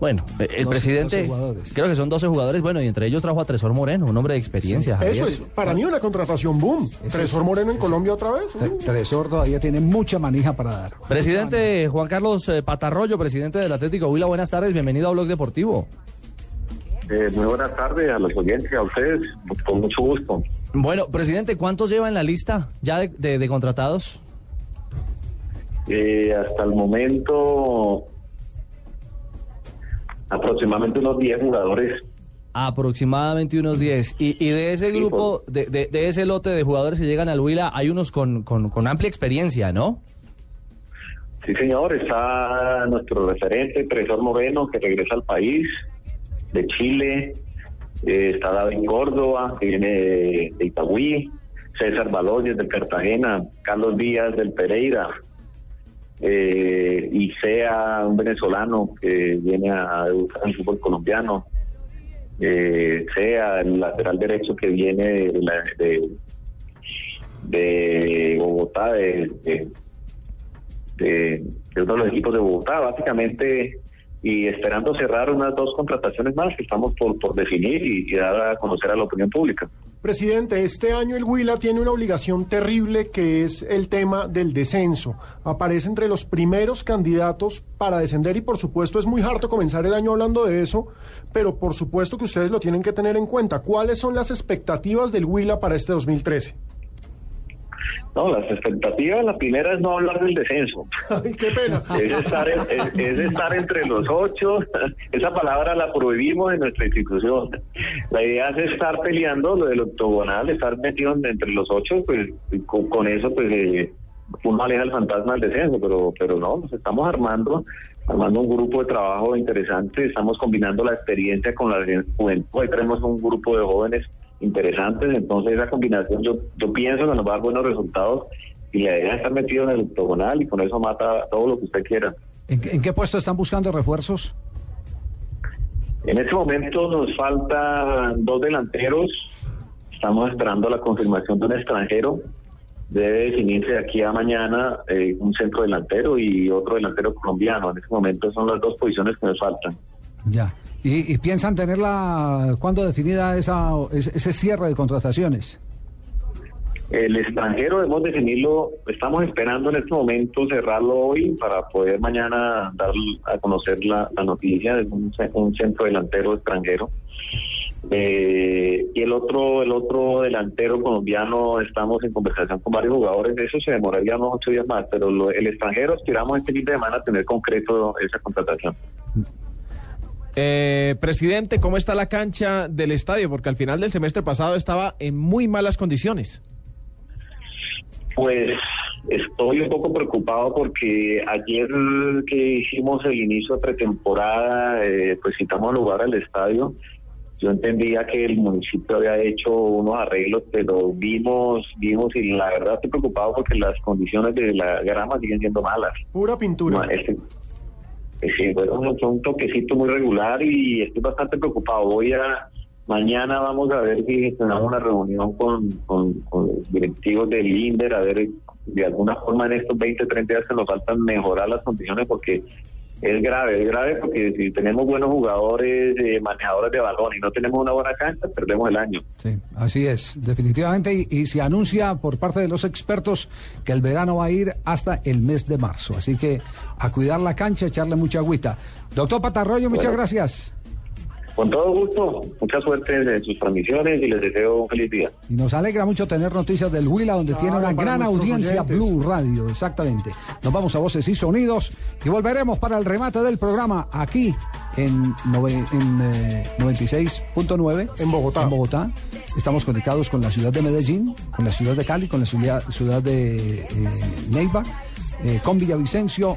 Bueno, eh, el 12 presidente, jugadores. creo que son 12 jugadores, bueno, y entre ellos trajo a Tresor Moreno, un hombre de experiencia. Eso es, para mí una contratación boom. Tresor Moreno en Colombia otra vez. Tre- Tresor todavía tiene mucha manija para dar. Presidente Juan Carlos eh, Patarroyo, presidente del Atlético Huila, buenas tardes, bienvenido a Blog Deportivo. Eh, muy buenas tardes a los oyentes, a ustedes, con mucho gusto. Bueno, presidente, ¿cuántos lleva en la lista ya de, de- de contratados? Eh, hasta el momento, aproximadamente unos 10 jugadores. Aproximadamente unos 10. Y, y de ese grupo, de, de- de ese lote de jugadores que llegan al Huila, hay unos con, con- con amplia experiencia, ¿no? Sí, señor, está nuestro referente, Tresor Moreno, que regresa al país de Chile. Eh, está David Córdoba, que viene de, de Itagüí. César Baloyes del Cartagena. Carlos Díaz del Pereira. Eh, y sea un venezolano que viene a educar el fútbol colombiano. Eh, sea el lateral derecho que viene de, la- de, Bogotá, de, de, de uno de los equipos de Bogotá, básicamente, y esperando cerrar unas dos contrataciones más que estamos por, por definir y, y dar a conocer a la opinión pública. Presidente, este año el Huila tiene una obligación terrible que es el tema del descenso. Aparece entre los primeros candidatos para descender y por supuesto es muy harto comenzar el año hablando de eso, pero por supuesto que ustedes lo tienen que tener en cuenta. ¿Cuáles son las expectativas del Huila para este 2013? No, las expectativas, la primera es no hablar del descenso. Ay, qué pena. es estar, en- es, es estar entre los ocho. Esa palabra la prohibimos en nuestra institución. La idea es estar peleando lo del octogonal, estar metido en- entre los ocho, pues con, con eso pues eh, uno aleja el fantasma del descenso, pero pero no, nos estamos armando, armando un grupo de trabajo interesante, estamos combinando la experiencia con la juventud, hoy tenemos un grupo de jóvenes interesantes, entonces esa combinación yo, yo pienso que nos va a dar buenos resultados y idea es estar metido en el octogonal y con eso mata todo lo que usted quiera. ¿En, qué- en qué puesto están buscando refuerzos? En este momento nos faltan dos delanteros. Estamos esperando la confirmación de un extranjero. Debe definirse de aquí a mañana eh, un centro delantero y otro delantero colombiano. En este momento son las dos posiciones que nos faltan. Ya. ¿Y, y piensan tenerla cuándo definida esa, ese, cierre de contrataciones? El extranjero debemos definirlo, estamos esperando en este momento cerrarlo hoy para poder mañana dar a conocer la, noticia de un, un centro delantero extranjero. Eh, y el otro, el otro delantero colombiano, estamos en conversación con varios jugadores, eso se demoraría unos ocho días más, pero lo- el extranjero aspiramos este fin de semana tener concreto esa contratación. Eh, presidente, ¿cómo está la cancha del estadio? Porque al final del semestre pasado estaba en muy malas condiciones. Pues estoy un poco preocupado porque ayer que hicimos el inicio de pretemporada, eh, pues citamos lugar al estadio. Yo entendía que el municipio había hecho unos arreglos, pero vimos, vimos y la verdad estoy preocupado porque las condiciones de la grama siguen siendo malas. Pura pintura. No, este- sí, bueno, fue un toquecito muy regular y estoy bastante preocupado. Voy a, mañana vamos a ver si gestionamos una reunión con, con, con directivos del INDER, a ver de alguna forma en estos 20, 30 días que nos faltan mejorar las condiciones porque es grave, es grave porque si tenemos buenos jugadores, eh, manejadores de balón y no tenemos una buena cancha, perdemos el año. Sí, así es, definitivamente. Y, y se anuncia por parte de los expertos que el verano va a ir hasta el mes de marzo. Así que a cuidar la cancha, echarle mucha agüita. Doctor Patarroyo, muchas Bueno. gracias. Con todo gusto, mucha suerte en sus transmisiones y les deseo un feliz día. Y nos alegra mucho tener noticias del Huila, donde tiene una gran audiencia oyentes. Blue Radio, exactamente. Nos vamos a Voces y Sonidos y volveremos para el remate del programa aquí en, en eh, 96.9. En Bogotá. En Bogotá. Estamos conectados con la ciudad de Medellín, con la ciudad de Cali, con la ciudad, ciudad de eh, Neiva, eh, con Villavicencio.